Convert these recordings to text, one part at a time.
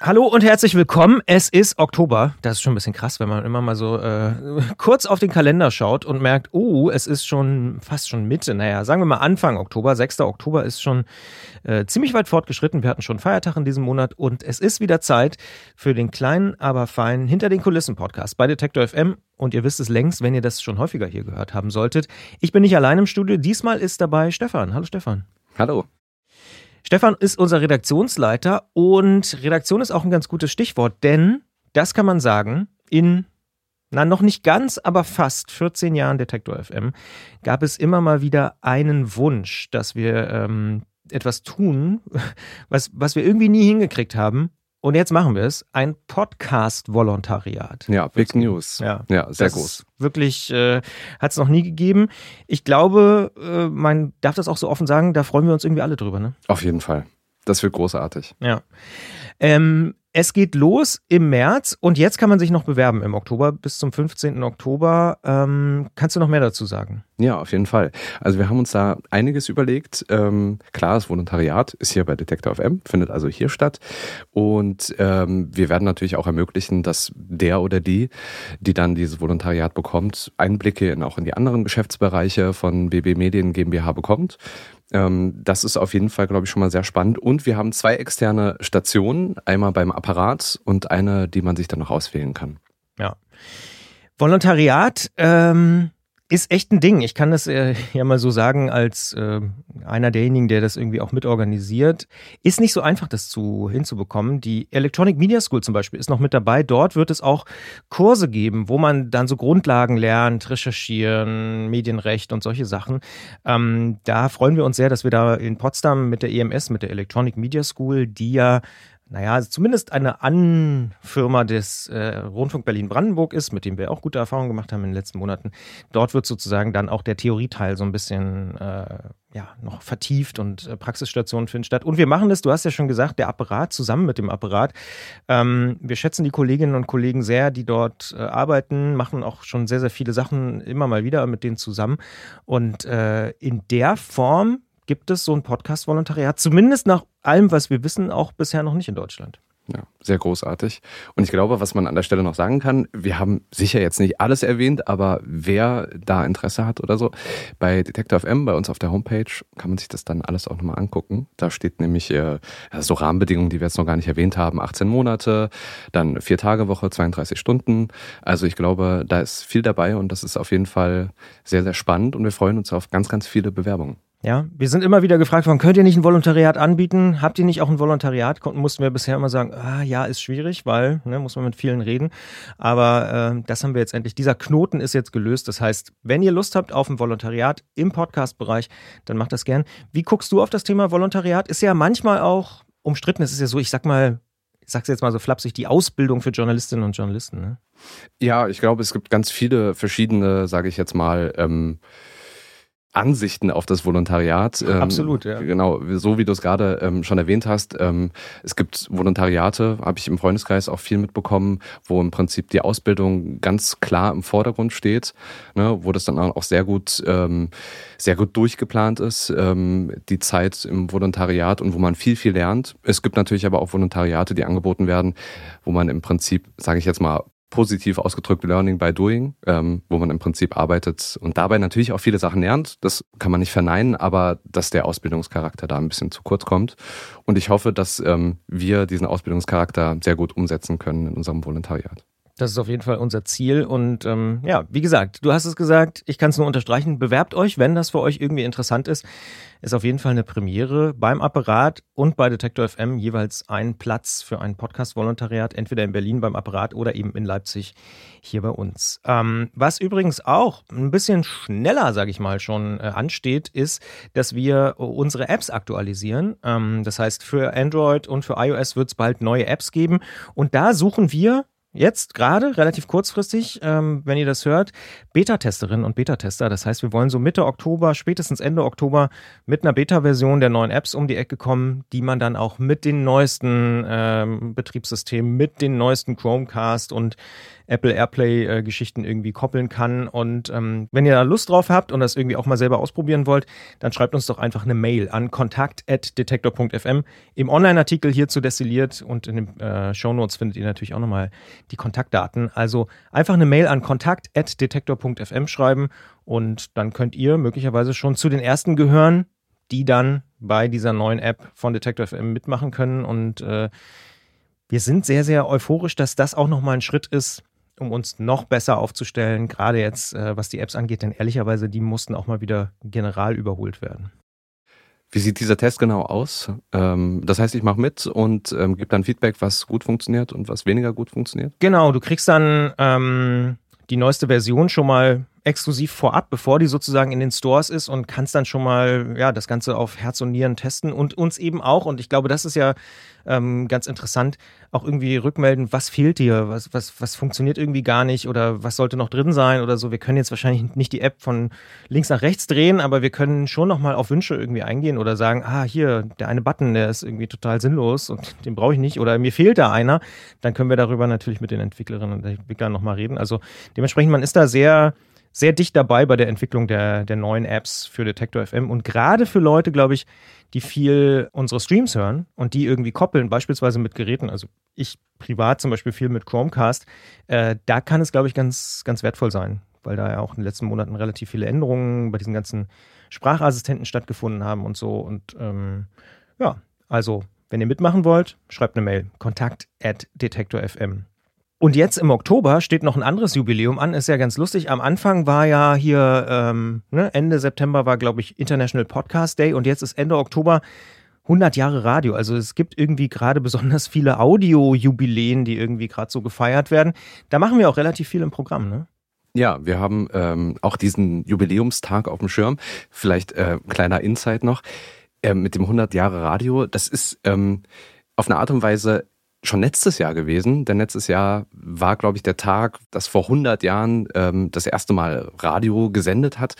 Hallo und herzlich willkommen. Es ist Oktober. Das ist schon ein bisschen krass, wenn man immer mal so äh, kurz auf den Kalender schaut und merkt, oh, es ist schon fast schon Mitte. Naja, sagen wir mal Anfang Oktober. 6. Oktober ist schon äh, ziemlich weit fortgeschritten. Wir hatten schon Feiertag in diesem Monat und es ist wieder Zeit für den kleinen, aber feinen Hinter den Kulissen Podcast bei Detektor FM. Und ihr wisst es längst, wenn ihr das schon häufiger hier gehört haben solltet. Ich bin nicht allein im Studio. Diesmal ist dabei Stefan. Hallo Stefan. Hallo. Stefan ist unser Redaktionsleiter und Redaktion ist auch ein ganz gutes Stichwort, denn das kann man sagen, in na, noch nicht ganz, aber fast 14 Jahren Detektor FM gab es immer mal wieder einen Wunsch, dass wir ähm, etwas tun, was, was wir irgendwie nie hingekriegt haben. Und jetzt machen wir es. Ein Podcast-Volontariat. Ja, Big News. Ja, ja sehr groß. Wirklich äh, hat es noch nie gegeben. Ich glaube, äh, man darf das auch so offen sagen, da freuen wir uns irgendwie alle drüber. Ne? Auf jeden Fall. Das wird großartig. Ja. Ähm, es geht los im März und jetzt kann man sich noch bewerben im Oktober bis zum 15. Oktober. Ähm, kannst du noch mehr dazu sagen? Ja, auf jeden Fall. Also wir haben uns da einiges überlegt. Ähm, klar, das Volontariat ist hier bei Detektor FM, findet also hier statt. Und ähm, wir werden natürlich auch ermöglichen, dass der oder die, die dann dieses Volontariat bekommt, Einblicke in, auch in die anderen Geschäftsbereiche von BB Medien GmbH bekommt. Ähm, das ist auf jeden Fall, glaube ich, schon mal sehr spannend. Und wir haben zwei externe Stationen, einmal beim Apparat und eine, die man sich dann noch auswählen kann. Ja. Volontariat, ähm, ist echt ein Ding. Ich kann das äh, ja mal so sagen, als äh, einer derjenigen, der das irgendwie auch mitorganisiert. Ist nicht so einfach, das zu hinzubekommen. Die Electronic Media School zum Beispiel ist noch mit dabei. Dort wird es auch Kurse geben, wo man dann so Grundlagen lernt, recherchieren, Medienrecht und solche Sachen. Ähm, da freuen wir uns sehr, dass wir da in Potsdam mit der EMS, mit der Electronic Media School, die ja naja, zumindest eine Anfirma des äh, Rundfunk Berlin-Brandenburg ist, mit dem wir auch gute Erfahrungen gemacht haben in den letzten Monaten. Dort wird sozusagen dann auch der Theorieteil so ein bisschen äh, ja, noch vertieft und äh, Praxisstationen finden statt. Und wir machen das, du hast ja schon gesagt, der Apparat zusammen mit dem Apparat. Ähm, wir schätzen die Kolleginnen und Kollegen sehr, die dort äh, arbeiten, machen auch schon sehr, sehr viele Sachen immer mal wieder mit denen zusammen. Und äh, in der Form gibt es so ein Podcast-Volontariat, zumindest nach allem, was wir wissen, auch bisher noch nicht in Deutschland. Ja, sehr großartig. Und ich glaube, was man an der Stelle noch sagen kann, wir haben sicher jetzt nicht alles erwähnt, aber wer da Interesse hat oder so, bei Detector FM, bei uns auf der Homepage, kann man sich das dann alles auch nochmal angucken. Da steht nämlich äh, so Rahmenbedingungen, die wir jetzt noch gar nicht erwähnt haben, 18 Monate, dann vier Tage Woche, 32 Stunden. Also ich glaube, da ist viel dabei und das ist auf jeden Fall sehr, sehr spannend und wir freuen uns auf ganz, ganz viele Bewerbungen. Ja, wir sind immer wieder gefragt worden, könnt ihr nicht ein Volontariat anbieten? Habt ihr nicht auch ein Volontariat? Mussten wir bisher immer sagen, ah, ja, ist schwierig, weil, ne, muss man mit vielen reden. Aber äh, das haben wir jetzt endlich. Dieser Knoten ist jetzt gelöst. Das heißt, wenn ihr Lust habt auf ein Volontariat im Podcast-Bereich, dann macht das gern. Wie guckst du auf das Thema Volontariat? Ist ja manchmal auch umstritten. Es ist ja so, ich sag mal, ich sag's jetzt mal so flapsig, die Ausbildung für Journalistinnen und Journalisten. Ne? Ja, ich glaube, es gibt ganz viele verschiedene, sage ich jetzt mal, ähm, Ansichten auf das Volontariat. Ähm, Absolut, ja. Genau, so wie du es gerade ähm, schon erwähnt hast. Ähm, es gibt Volontariate, habe ich im Freundeskreis auch viel mitbekommen, wo im Prinzip die Ausbildung ganz klar im Vordergrund steht, ne, wo das dann auch sehr gut, ähm, sehr gut durchgeplant ist, ähm, die Zeit im Volontariat und wo man viel, viel lernt. Es gibt natürlich aber auch Volontariate, die angeboten werden, wo man im Prinzip, sage ich jetzt mal, positiv ausgedrückt Learning by Doing, ähm, wo man im Prinzip arbeitet und dabei natürlich auch viele Sachen lernt. Das kann man nicht verneinen, aber dass der Ausbildungscharakter da ein bisschen zu kurz kommt. Und ich hoffe, dass ähm, wir diesen Ausbildungscharakter sehr gut umsetzen können in unserem Volontariat. Das ist auf jeden Fall unser Ziel. Und ähm, ja, wie gesagt, du hast es gesagt, ich kann es nur unterstreichen. Bewerbt euch, wenn das für euch irgendwie interessant ist. Ist auf jeden Fall eine Premiere beim Apparat und bei Detektor FM jeweils ein Platz für ein Podcast-Volontariat, entweder in Berlin beim Apparat oder eben in Leipzig hier bei uns. Ähm, was übrigens auch ein bisschen schneller, sage ich mal, schon äh, ansteht, ist, dass wir unsere Apps aktualisieren. Ähm, das heißt, für Android und für iOS wird es bald neue Apps geben. Und da suchen wir jetzt gerade, relativ kurzfristig, ähm, wenn ihr das hört, Beta-Testerinnen und Beta-Tester. Das heißt, wir wollen so Mitte Oktober, spätestens Ende Oktober mit einer Beta-Version der neuen Apps um die Ecke kommen, die man dann auch mit den neuesten ähm, Betriebssystemen, mit den neuesten Chromecast und Apple Airplay-Geschichten irgendwie koppeln kann. Und ähm, wenn ihr da Lust drauf habt und das irgendwie auch mal selber ausprobieren wollt, dann schreibt uns doch einfach eine Mail an kontakt.detektor.fm. Im Online-Artikel hierzu destilliert und in den äh, Shownotes findet ihr natürlich auch nochmal die Kontaktdaten. Also einfach eine Mail an kontakt.detektor.fm schreiben und dann könnt ihr möglicherweise schon zu den ersten gehören, die dann bei dieser neuen App von Detector FM mitmachen können. Und äh, wir sind sehr, sehr euphorisch, dass das auch nochmal ein Schritt ist, um uns noch besser aufzustellen, gerade jetzt, äh, was die Apps angeht, denn ehrlicherweise, die mussten auch mal wieder general überholt werden. Wie sieht dieser Test genau aus? Ähm, das heißt, ich mache mit und ähm, gebe dann Feedback, was gut funktioniert und was weniger gut funktioniert? Genau, du kriegst dann ähm, die neueste Version schon mal exklusiv vorab, bevor die sozusagen in den Stores ist und kannst dann schon mal ja das Ganze auf Herz und Nieren testen und uns eben auch und ich glaube, das ist ja ähm, ganz interessant, auch irgendwie rückmelden, was fehlt dir, was, was, was funktioniert irgendwie gar nicht oder was sollte noch drin sein oder so. Wir können jetzt wahrscheinlich nicht die App von links nach rechts drehen, aber wir können schon nochmal auf Wünsche irgendwie eingehen oder sagen, ah, hier, der eine Button, der ist irgendwie total sinnlos und den brauche ich nicht oder mir fehlt da einer. Dann können wir darüber natürlich mit den Entwicklerinnen und Entwicklern nochmal reden. Also dementsprechend, man ist da sehr sehr dicht dabei bei der Entwicklung der, der neuen Apps für Detector FM und gerade für Leute, glaube ich, die viel unsere Streams hören und die irgendwie koppeln, beispielsweise mit Geräten. Also ich privat zum Beispiel viel mit Chromecast. Äh, da kann es, glaube ich, ganz, ganz wertvoll sein, weil da ja auch in den letzten Monaten relativ viele Änderungen bei diesen ganzen Sprachassistenten stattgefunden haben und so. Und ähm, ja, also wenn ihr mitmachen wollt, schreibt eine Mail. Kontakt at detektor.fm. Und jetzt im Oktober steht noch ein anderes Jubiläum an. Ist ja ganz lustig. Am Anfang war ja hier, ähm, ne, Ende September war, glaube ich, International Podcast Day und jetzt ist Ende Oktober 100 Jahre Radio. Also es gibt irgendwie gerade besonders viele Audio-Jubiläen, die irgendwie gerade so gefeiert werden. Da machen wir auch relativ viel im Programm, ne? Ja, wir haben ähm, auch diesen Jubiläumstag auf dem Schirm. Vielleicht äh, kleiner Insight noch. Äh, mit dem 100 Jahre Radio, das ist ähm, auf eine Art und Weise schon letztes Jahr gewesen, denn letztes Jahr war, glaube ich, der Tag, das vor 100 Jahren ähm, das erste Mal Radio gesendet hat.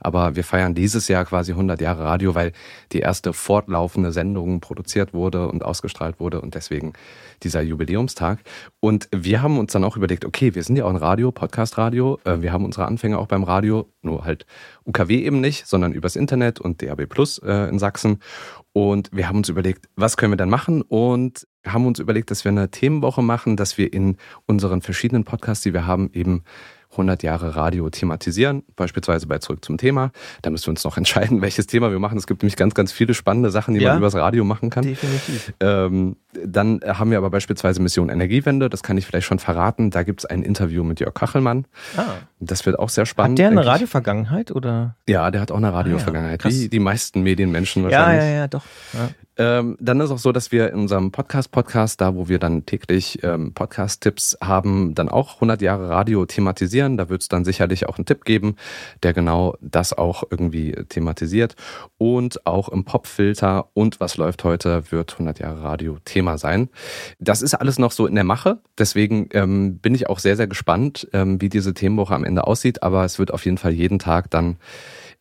Aber wir feiern dieses Jahr quasi 100 Jahre Radio, weil die erste fortlaufende Sendung produziert wurde und ausgestrahlt wurde und deswegen dieser Jubiläumstag. Und wir haben uns dann auch überlegt, okay, wir sind ja auch ein Radio, Podcast-Radio. Äh, wir haben unsere Anfänge auch beim Radio, nur halt UKW eben nicht, sondern übers Internet und DAB Plus äh, in Sachsen. Und wir haben uns überlegt, was können wir dann machen? Und haben uns überlegt, dass wir eine Themenwoche machen, dass wir in unseren verschiedenen Podcasts, die wir haben, eben 100 Jahre Radio thematisieren, beispielsweise bei Zurück zum Thema. Da müssen wir uns noch entscheiden, welches Thema wir machen. Es gibt nämlich ganz, ganz viele spannende Sachen, die ja, man übers Radio machen kann. Definitiv. Ähm, dann haben wir aber beispielsweise Mission Energiewende, das kann ich vielleicht schon verraten. Da gibt es ein Interview mit Jörg Kachelmann. Ah. Das wird auch sehr spannend. Hat der eine Radiovergangenheit oder? Ja, der hat auch eine Radiovergangenheit. Ah, ja. Wie die meisten Medienmenschen wahrscheinlich. Ja, ja, ja, doch. Ja. Ähm, dann ist auch so, dass wir in unserem Podcast-Podcast, da wo wir dann täglich ähm, Podcast-Tipps haben, dann auch 100 Jahre Radio thematisieren. Da wird es dann sicherlich auch einen Tipp geben, der genau das auch irgendwie thematisiert. Und auch im Popfilter und was läuft heute wird 100 Jahre Radio Thema sein. Das ist alles noch so in der Mache. Deswegen ähm, bin ich auch sehr, sehr gespannt, ähm, wie diese Themenwoche am Ende aussieht. Aber es wird auf jeden Fall jeden Tag dann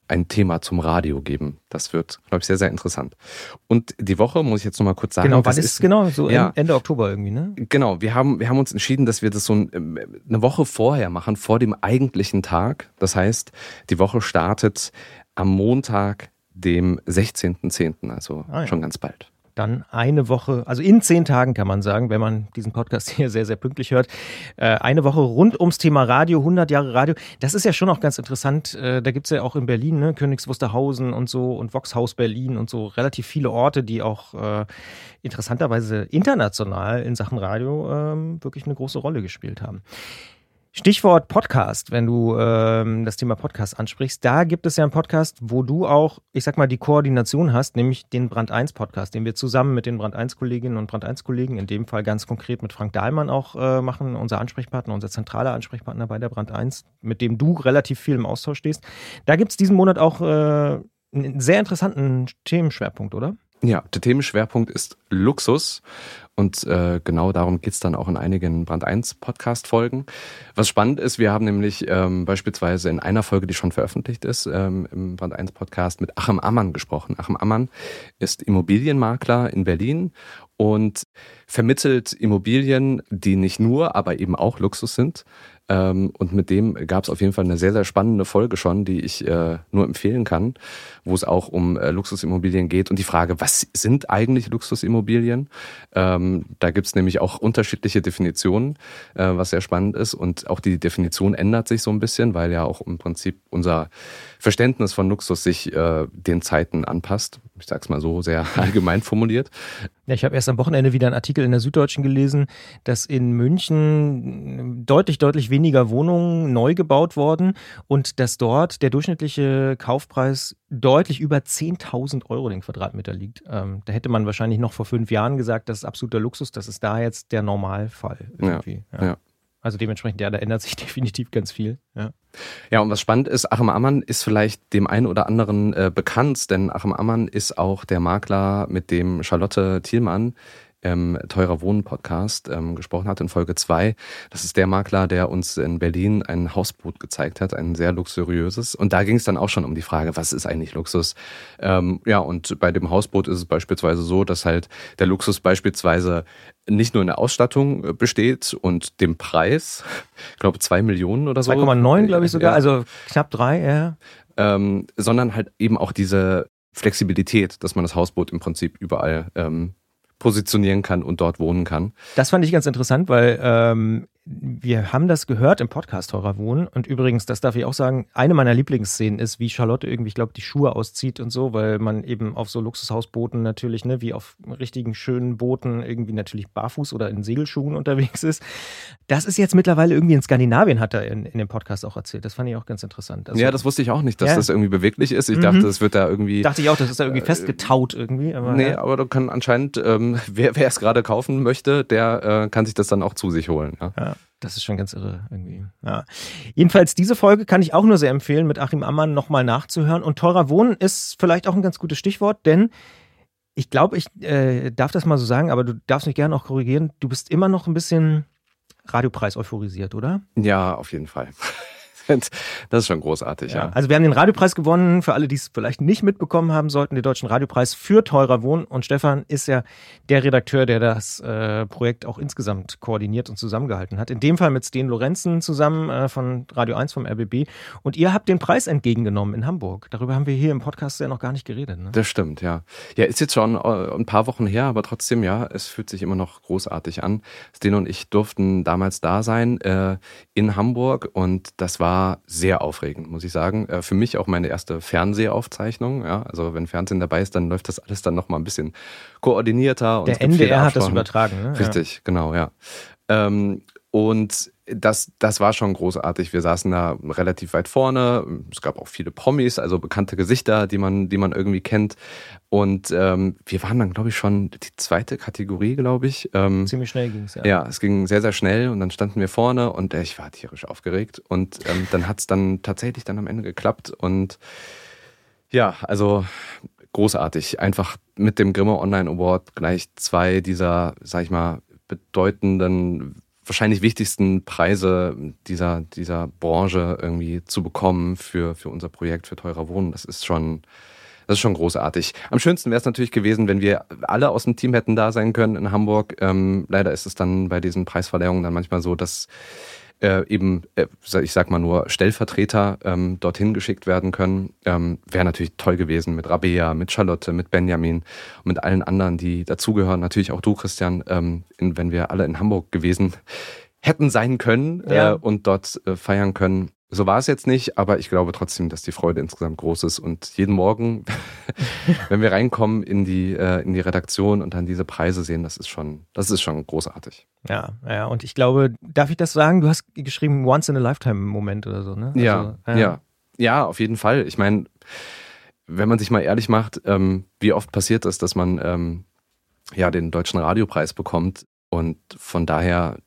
ein Thema zum Radio geben. Das wird, glaube ich, sehr, sehr interessant. Und die Woche, muss ich jetzt nochmal kurz sagen. Genau, wann ist, genau? So ja, Ende Oktober irgendwie, ne? Genau, wir haben, wir haben uns entschieden, dass wir das so ähm, eine Woche vorher machen, vor dem eigentlichen Tag. Das heißt, die Woche startet am Montag, dem 16.10., also ah, ja. schon ganz bald dann eine Woche, also in zehn Tagen kann man sagen, wenn man diesen Podcast hier sehr, sehr pünktlich hört, äh, eine Woche rund ums Thema Radio, 100 Jahre Radio. Das ist ja schon auch ganz interessant. Äh, da gibt es ja auch in Berlin, ne, Königs Wusterhausen und so und Voxhaus Berlin und so relativ viele Orte, die auch äh, interessanterweise international in Sachen Radio ähm, wirklich eine große Rolle gespielt haben. Stichwort Podcast, wenn du ähm, das Thema Podcast ansprichst, da gibt es ja einen Podcast, wo du auch, ich sag mal, die Koordination hast, nämlich den Brand 1 Podcast, den wir zusammen mit den Brand 1 Kolleginnen und Brand 1 Kollegen, in dem Fall ganz konkret mit Frank Dahlmann auch äh, machen, unser Ansprechpartner, unser zentraler Ansprechpartner bei der Brand 1, mit dem du relativ viel im Austausch stehst. Da gibt es diesen Monat auch äh, einen sehr interessanten Themenschwerpunkt, oder? Ja, der Themenschwerpunkt ist Luxus. Und äh, genau darum geht's dann auch in einigen Brand 1 Podcast-Folgen. Was spannend ist, wir haben nämlich ähm, beispielsweise in einer Folge, die schon veröffentlicht ist, ähm, im Brand 1 Podcast mit Achim Ammann gesprochen. Achim Ammann ist Immobilienmakler in Berlin und vermittelt Immobilien, die nicht nur, aber eben auch Luxus sind. Ähm, und mit dem gab es auf jeden Fall eine sehr, sehr spannende Folge schon, die ich äh, nur empfehlen kann, wo es auch um äh, Luxusimmobilien geht und die Frage, was sind eigentlich Luxusimmobilien? Ähm, da gibt es nämlich auch unterschiedliche Definitionen, äh, was sehr spannend ist. Und auch die Definition ändert sich so ein bisschen, weil ja auch im Prinzip unser Verständnis von Luxus sich äh, den Zeiten anpasst. Ich sage es mal so sehr allgemein formuliert. Ja, ich habe erst am Wochenende wieder einen Artikel in der Süddeutschen gelesen, dass in München deutlich, deutlich weniger Wohnungen neu gebaut wurden und dass dort der durchschnittliche Kaufpreis deutlich über 10.000 Euro den Quadratmeter liegt. Ähm, da hätte man wahrscheinlich noch vor fünf Jahren gesagt, das ist absoluter Luxus, das ist da jetzt der Normalfall. Irgendwie. Ja, ja. ja. Also dementsprechend, ja, da ändert sich definitiv ganz viel. Ja. Ja, und was spannend ist, Achim Ammann ist vielleicht dem einen oder anderen äh, bekannt, denn Achim Ammann ist auch der Makler, mit dem Charlotte Thielmann ähm, Teurer Wohnen Podcast ähm, gesprochen hat in Folge 2. Das ist der Makler, der uns in Berlin ein Hausboot gezeigt hat, ein sehr luxuriöses. Und da ging es dann auch schon um die Frage, was ist eigentlich Luxus? Ähm, ja, und bei dem Hausboot ist es beispielsweise so, dass halt der Luxus beispielsweise nicht nur in der Ausstattung besteht und dem Preis, ich glaube zwei Millionen oder so. 2,9 glaube ich sogar, ja. also knapp drei, ja. Ähm, sondern halt eben auch diese Flexibilität, dass man das Hausboot im Prinzip überall ähm, positionieren kann und dort wohnen kann. Das fand ich ganz interessant, weil ähm, wir haben das gehört im Podcast Teurer Wohnen. Und übrigens, das darf ich auch sagen, eine meiner Lieblingsszenen ist, wie Charlotte irgendwie, ich glaube, die Schuhe auszieht und so, weil man eben auf so Luxushausbooten natürlich, ne, wie auf richtigen schönen Booten irgendwie natürlich barfuß oder in Segelschuhen unterwegs ist. Das ist jetzt mittlerweile irgendwie in Skandinavien, hat er in, in dem Podcast auch erzählt. Das fand ich auch ganz interessant. Also, ja, das wusste ich auch nicht, dass ja. das irgendwie beweglich ist. Ich mhm. dachte, das wird da irgendwie. Dachte ich auch, das ist da irgendwie äh, festgetaut irgendwie. Aber, nee, ja. aber da kann anscheinend, ähm, wer, wer es gerade kaufen möchte, der äh, kann sich das dann auch zu sich holen. Ja. ja. Das ist schon ganz irre irgendwie. Ja. Jedenfalls diese Folge kann ich auch nur sehr empfehlen, mit Achim Ammann nochmal nachzuhören. Und teurer Wohnen ist vielleicht auch ein ganz gutes Stichwort, denn ich glaube, ich äh, darf das mal so sagen, aber du darfst mich gerne auch korrigieren. Du bist immer noch ein bisschen Radiopreis euphorisiert, oder? Ja, auf jeden Fall. Das ist schon großartig, ja. ja. Also wir haben den Radiopreis gewonnen, für alle, die es vielleicht nicht mitbekommen haben sollten, den Deutschen Radiopreis für teurer Wohnen. Und Stefan ist ja der Redakteur, der das äh, Projekt auch insgesamt koordiniert und zusammengehalten hat. In dem Fall mit Sten Lorenzen zusammen äh, von Radio 1 vom RBB. Und ihr habt den Preis entgegengenommen in Hamburg. Darüber haben wir hier im Podcast ja noch gar nicht geredet. Ne? Das stimmt, ja. Ja, ist jetzt schon äh, ein paar Wochen her, aber trotzdem, ja, es fühlt sich immer noch großartig an. Sten und ich durften damals da sein äh, in Hamburg und das war war sehr aufregend, muss ich sagen. Äh, für mich auch meine erste Fernsehaufzeichnung. Ja, also wenn Fernsehen dabei ist, dann läuft das alles dann noch mal ein bisschen koordinierter. Der NDR hat das übertragen. Ne? Richtig, genau, ja. Ähm, und das, das war schon großartig. Wir saßen da relativ weit vorne. Es gab auch viele Promis, also bekannte Gesichter, die man, die man irgendwie kennt. Und ähm, wir waren dann, glaube ich, schon die zweite Kategorie, glaube ich. Ähm, Ziemlich schnell ging es, ja. Ja, es ging sehr, sehr schnell und dann standen wir vorne und äh, ich war tierisch aufgeregt. Und ähm, dann hat es dann tatsächlich dann am Ende geklappt. Und ja, also großartig. Einfach mit dem Grimme Online Award gleich zwei dieser, sag ich mal, bedeutenden wahrscheinlich wichtigsten Preise dieser, dieser Branche irgendwie zu bekommen für, für unser Projekt, für teurer Wohnen. Das ist schon, das ist schon großartig. Am schönsten wäre es natürlich gewesen, wenn wir alle aus dem Team hätten da sein können in Hamburg. Ähm, leider ist es dann bei diesen Preisverleihungen dann manchmal so, dass äh, eben, äh, ich sag mal nur, Stellvertreter ähm, dorthin geschickt werden können. Ähm, Wäre natürlich toll gewesen mit Rabea, mit Charlotte, mit Benjamin und mit allen anderen, die dazugehören. Natürlich auch du, Christian, ähm, in, wenn wir alle in Hamburg gewesen hätten sein können ja. äh, und dort äh, feiern können. So war es jetzt nicht, aber ich glaube trotzdem, dass die Freude insgesamt groß ist. Und jeden Morgen, wenn wir reinkommen in die, äh, in die Redaktion und dann diese Preise sehen, das ist schon, das ist schon großartig. Ja, ja, und ich glaube, darf ich das sagen? Du hast geschrieben Once in a Lifetime Moment oder so, ne? Ja, also, ja. ja. Ja, auf jeden Fall. Ich meine, wenn man sich mal ehrlich macht, ähm, wie oft passiert das, dass man ähm, ja den deutschen Radiopreis bekommt und von daher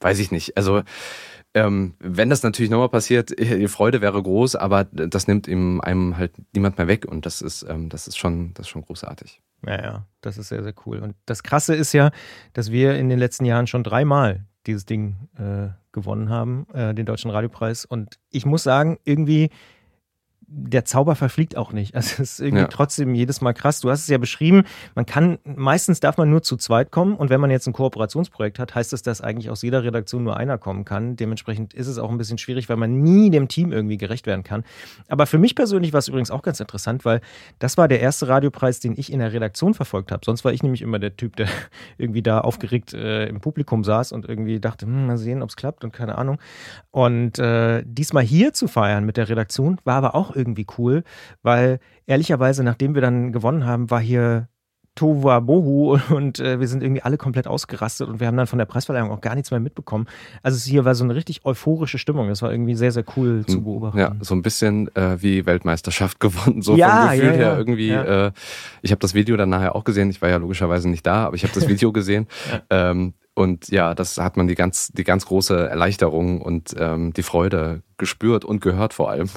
weiß ich nicht. Also ähm, wenn das natürlich nochmal passiert, die Freude wäre groß, aber das nimmt ihm einem halt niemand mehr weg und das ist, ähm, das ist schon, das ist schon großartig. Ja, ja, das ist sehr, sehr cool. Und das Krasse ist ja, dass wir in den letzten Jahren schon dreimal dieses Ding äh, gewonnen haben, äh, den Deutschen Radiopreis. Und ich muss sagen, irgendwie der Zauber verfliegt auch nicht. Also es ist irgendwie ja. trotzdem jedes Mal krass. Du hast es ja beschrieben, man kann, meistens darf man nur zu zweit kommen und wenn man jetzt ein Kooperationsprojekt hat, heißt das, dass eigentlich aus jeder Redaktion nur einer kommen kann. Dementsprechend ist es auch ein bisschen schwierig, weil man nie dem Team irgendwie gerecht werden kann. Aber für mich persönlich war es übrigens auch ganz interessant, weil das war der erste Radiopreis, den ich in der Redaktion verfolgt habe. Sonst war ich nämlich immer der Typ, der irgendwie da aufgeregt äh, im Publikum saß und irgendwie dachte, hm, mal sehen, ob es klappt und keine Ahnung. Und äh, diesmal hier zu feiern mit der Redaktion war aber auch irgendwie cool, weil ehrlicherweise, nachdem wir dann gewonnen haben, war hier Tova Bohu und äh, wir sind irgendwie alle komplett ausgerastet und wir haben dann von der Preisverleihung auch gar nichts mehr mitbekommen. Also es hier war so eine richtig euphorische Stimmung. Das war irgendwie sehr, sehr cool zu beobachten. Ja, so ein bisschen äh, wie Weltmeisterschaft gewonnen, so ja, vom Gefühl ja, ja. her irgendwie. Äh, ich habe das Video dann nachher auch gesehen. Ich war ja logischerweise nicht da, aber ich habe das Video gesehen. ähm, und ja, das hat man die ganz, die ganz große Erleichterung und ähm, die Freude gespürt und gehört vor allem.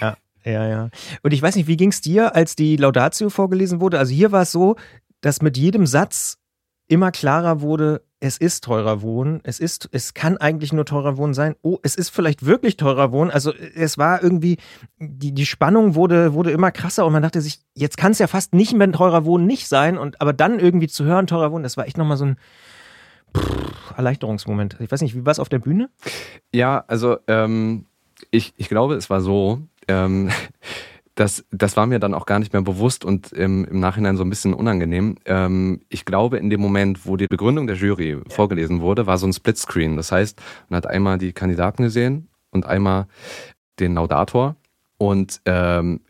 Ja, ja, ja. Und ich weiß nicht, wie ging es dir, als die Laudatio vorgelesen wurde? Also hier war es so, dass mit jedem Satz immer klarer wurde, es ist teurer Wohnen, es ist, es kann eigentlich nur teurer Wohnen sein. Oh, es ist vielleicht wirklich teurer Wohnen. Also es war irgendwie, die, die Spannung wurde, wurde immer krasser und man dachte sich, jetzt kann es ja fast nicht mehr teurer Wohnen nicht sein. Und aber dann irgendwie zu hören, teurer Wohnen, das war echt nochmal so ein pff, Erleichterungsmoment. Ich weiß nicht, wie war es auf der Bühne? Ja, also ähm, ich, ich glaube, es war so, ähm, das, das war mir dann auch gar nicht mehr bewusst und im, im Nachhinein so ein bisschen unangenehm. Ähm, ich glaube, in dem Moment, wo die Begründung der Jury ja. vorgelesen wurde, war so ein Splitscreen. Das heißt, man hat einmal die Kandidaten gesehen und einmal den Laudator. Und ähm,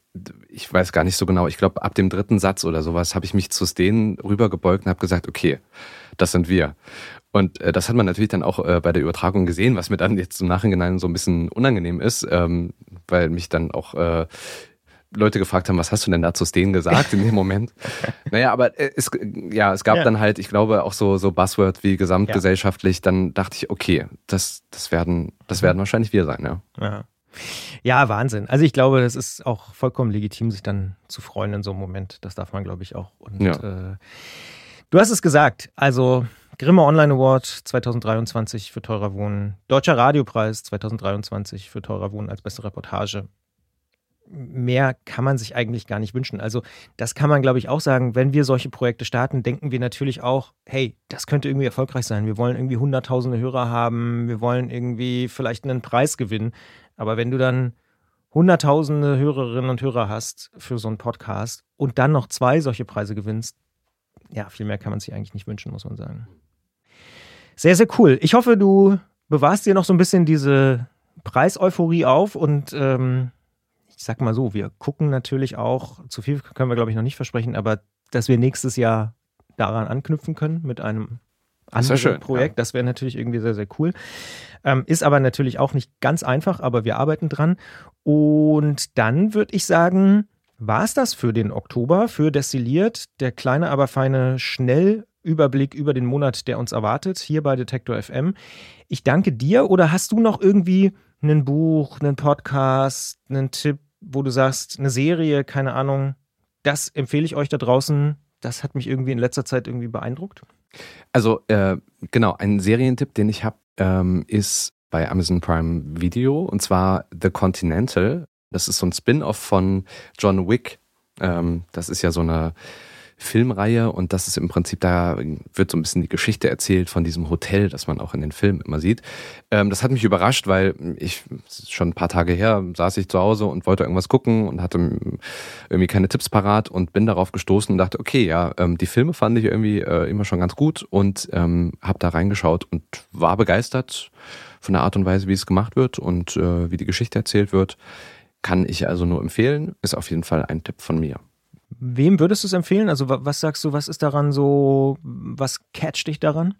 ich weiß gar nicht so genau, ich glaube, ab dem dritten Satz oder sowas habe ich mich zu Stenen rübergebeugt und habe gesagt, okay, das sind wir. Und äh, das hat man natürlich dann auch äh, bei der Übertragung gesehen, was mir dann jetzt im Nachhinein so ein bisschen unangenehm ist, ähm, weil mich dann auch äh, Leute gefragt haben, was hast du denn da zu Steen gesagt in dem Moment? naja, aber äh, es, ja, es gab ja. dann halt, ich glaube, auch so, so Buzzword wie gesamtgesellschaftlich, ja. dann dachte ich, okay, das, das werden, das werden wahrscheinlich wir sein, ja. ja. Ja, Wahnsinn. Also ich glaube, das ist auch vollkommen legitim, sich dann zu freuen in so einem Moment. Das darf man, glaube ich, auch. Und ja. äh, du hast es gesagt, also Grimme Online Award 2023 für Teurer Wohnen, Deutscher Radiopreis 2023 für Teurer Wohnen als beste Reportage. Mehr kann man sich eigentlich gar nicht wünschen. Also, das kann man, glaube ich, auch sagen. Wenn wir solche Projekte starten, denken wir natürlich auch, hey, das könnte irgendwie erfolgreich sein. Wir wollen irgendwie hunderttausende Hörer haben. Wir wollen irgendwie vielleicht einen Preis gewinnen. Aber wenn du dann hunderttausende Hörerinnen und Hörer hast für so einen Podcast und dann noch zwei solche Preise gewinnst, ja, viel mehr kann man sich eigentlich nicht wünschen, muss man sagen. Sehr, sehr cool. Ich hoffe, du bewahrst dir noch so ein bisschen diese Preiseuphorie auf und ähm, ich sag mal so, wir gucken natürlich auch, zu viel können wir glaube ich noch nicht versprechen, aber dass wir nächstes Jahr daran anknüpfen können mit einem anderen schön, Projekt. Ja. Das wäre natürlich irgendwie sehr, sehr cool. Ähm, ist aber natürlich auch nicht ganz einfach, aber wir arbeiten dran. Und dann würde ich sagen, war es das für den Oktober, für Destilliert, der kleine, aber feine Schnell Überblick über den Monat, der uns erwartet, hier bei Detektor FM. Ich danke dir oder hast du noch irgendwie ein Buch, einen Podcast, einen Tipp, wo du sagst, eine Serie, keine Ahnung, das empfehle ich euch da draußen. Das hat mich irgendwie in letzter Zeit irgendwie beeindruckt. Also äh, genau, ein Serientipp, den ich habe, ähm, ist bei Amazon Prime Video und zwar The Continental. Das ist so ein Spin-off von John Wick. Ähm, das ist ja so eine Filmreihe und das ist im Prinzip, da wird so ein bisschen die Geschichte erzählt von diesem Hotel, das man auch in den Filmen immer sieht. Ähm, das hat mich überrascht, weil ich schon ein paar Tage her saß ich zu Hause und wollte irgendwas gucken und hatte irgendwie keine Tipps parat und bin darauf gestoßen und dachte, okay, ja, ähm, die Filme fand ich irgendwie äh, immer schon ganz gut und ähm, habe da reingeschaut und war begeistert von der Art und Weise, wie es gemacht wird und äh, wie die Geschichte erzählt wird. Kann ich also nur empfehlen, ist auf jeden Fall ein Tipp von mir. Wem würdest du es empfehlen? Also was sagst du, was ist daran so, was catcht dich daran?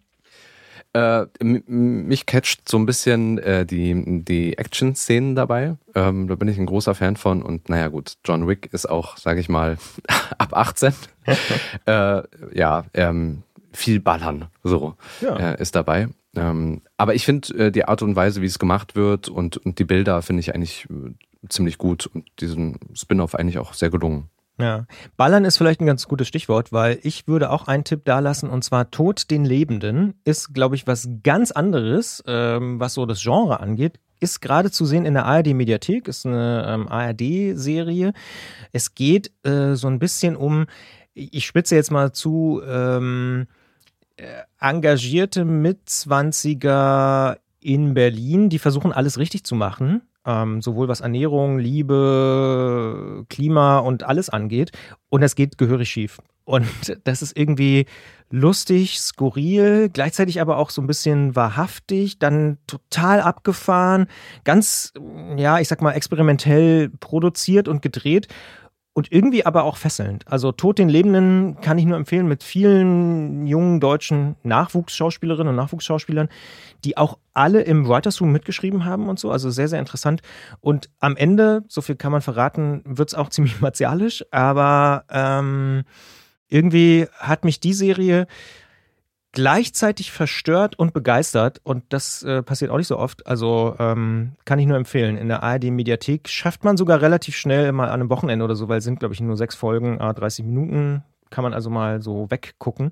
Äh, mich catcht so ein bisschen äh, die, die Action-Szenen dabei. Ähm, da bin ich ein großer Fan von. Und naja gut, John Wick ist auch, sage ich mal, ab 18. äh, ja, ähm, viel Ballern so ja. Äh, ist dabei. Ähm, aber ich finde äh, die Art und Weise, wie es gemacht wird und, und die Bilder finde ich eigentlich äh, ziemlich gut und diesen Spin-off eigentlich auch sehr gelungen. Ja, Ballern ist vielleicht ein ganz gutes Stichwort, weil ich würde auch einen Tipp dalassen und zwar Tod den Lebenden ist, glaube ich, was ganz anderes, ähm, was so das Genre angeht. Ist gerade zu sehen in der ARD-Mediathek, ist eine ähm, ARD-Serie. Es geht äh, so ein bisschen um, ich spitze jetzt mal zu, ähm, äh, engagierte Mitzwanziger in Berlin, die versuchen alles richtig zu machen ähm, sowohl was Ernährung, Liebe, Klima und alles angeht. Und es geht gehörig schief. Und das ist irgendwie lustig, skurril, gleichzeitig aber auch so ein bisschen wahrhaftig, dann total abgefahren, ganz, ja, ich sag mal, experimentell produziert und gedreht und irgendwie aber auch fesselnd. Also Tod den Lebenden kann ich nur empfehlen mit vielen jungen deutschen Nachwuchsschauspielerinnen und Nachwuchsschauspielern, die auch alle im Writers Room mitgeschrieben haben und so. Also sehr, sehr interessant. Und am Ende, so viel kann man verraten, wird es auch ziemlich martialisch, aber ähm, irgendwie hat mich die Serie gleichzeitig verstört und begeistert und das äh, passiert auch nicht so oft. Also ähm, kann ich nur empfehlen. In der ARD-Mediathek schafft man sogar relativ schnell mal an einem Wochenende oder so, weil es sind, glaube ich, nur sechs Folgen, äh, 30 Minuten. Kann man also mal so weggucken.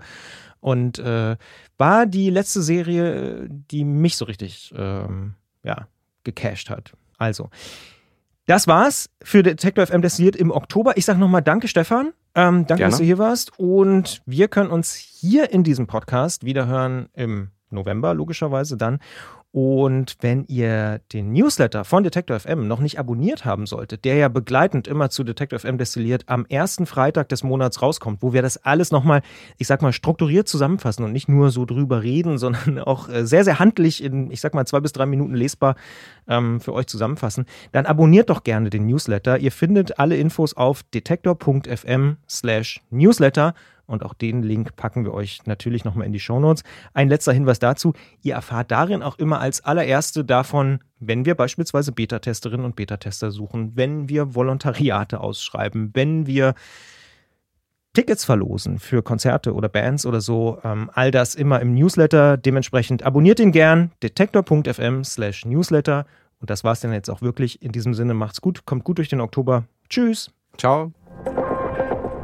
Und äh, war die letzte Serie, die mich so richtig ähm, ja, gecasht hat. Also, das war's für Detektor FM destilliert im Oktober. Ich sage nochmal Danke, Stefan. Ähm, danke, Gerne. dass du hier warst. Und wir können uns hier in diesem Podcast wiederhören im November, logischerweise dann. Und wenn ihr den Newsletter von Detector FM noch nicht abonniert haben solltet, der ja begleitend immer zu Detector FM destilliert am ersten Freitag des Monats rauskommt, wo wir das alles nochmal, ich sag mal, strukturiert zusammenfassen und nicht nur so drüber reden, sondern auch äh, sehr, sehr handlich in, ich sag mal, zwei bis drei Minuten lesbar ähm, für euch zusammenfassen, dann abonniert doch gerne den Newsletter. Ihr findet alle Infos auf detektor.fm slash Newsletter und auch den Link packen wir euch natürlich nochmal in die Shownotes. Ein letzter Hinweis dazu. Ihr erfahrt darin auch immer als allererste davon, wenn wir beispielsweise Beta-Testerinnen und Beta-Tester suchen, wenn wir Volontariate ausschreiben, wenn wir Tickets verlosen für Konzerte oder Bands oder so. Ähm, all das immer im Newsletter. Dementsprechend abonniert ihn gern. detektor.fm slash Newsletter. Und das war's dann jetzt auch wirklich. In diesem Sinne macht's gut, kommt gut durch den Oktober. Tschüss. Ciao.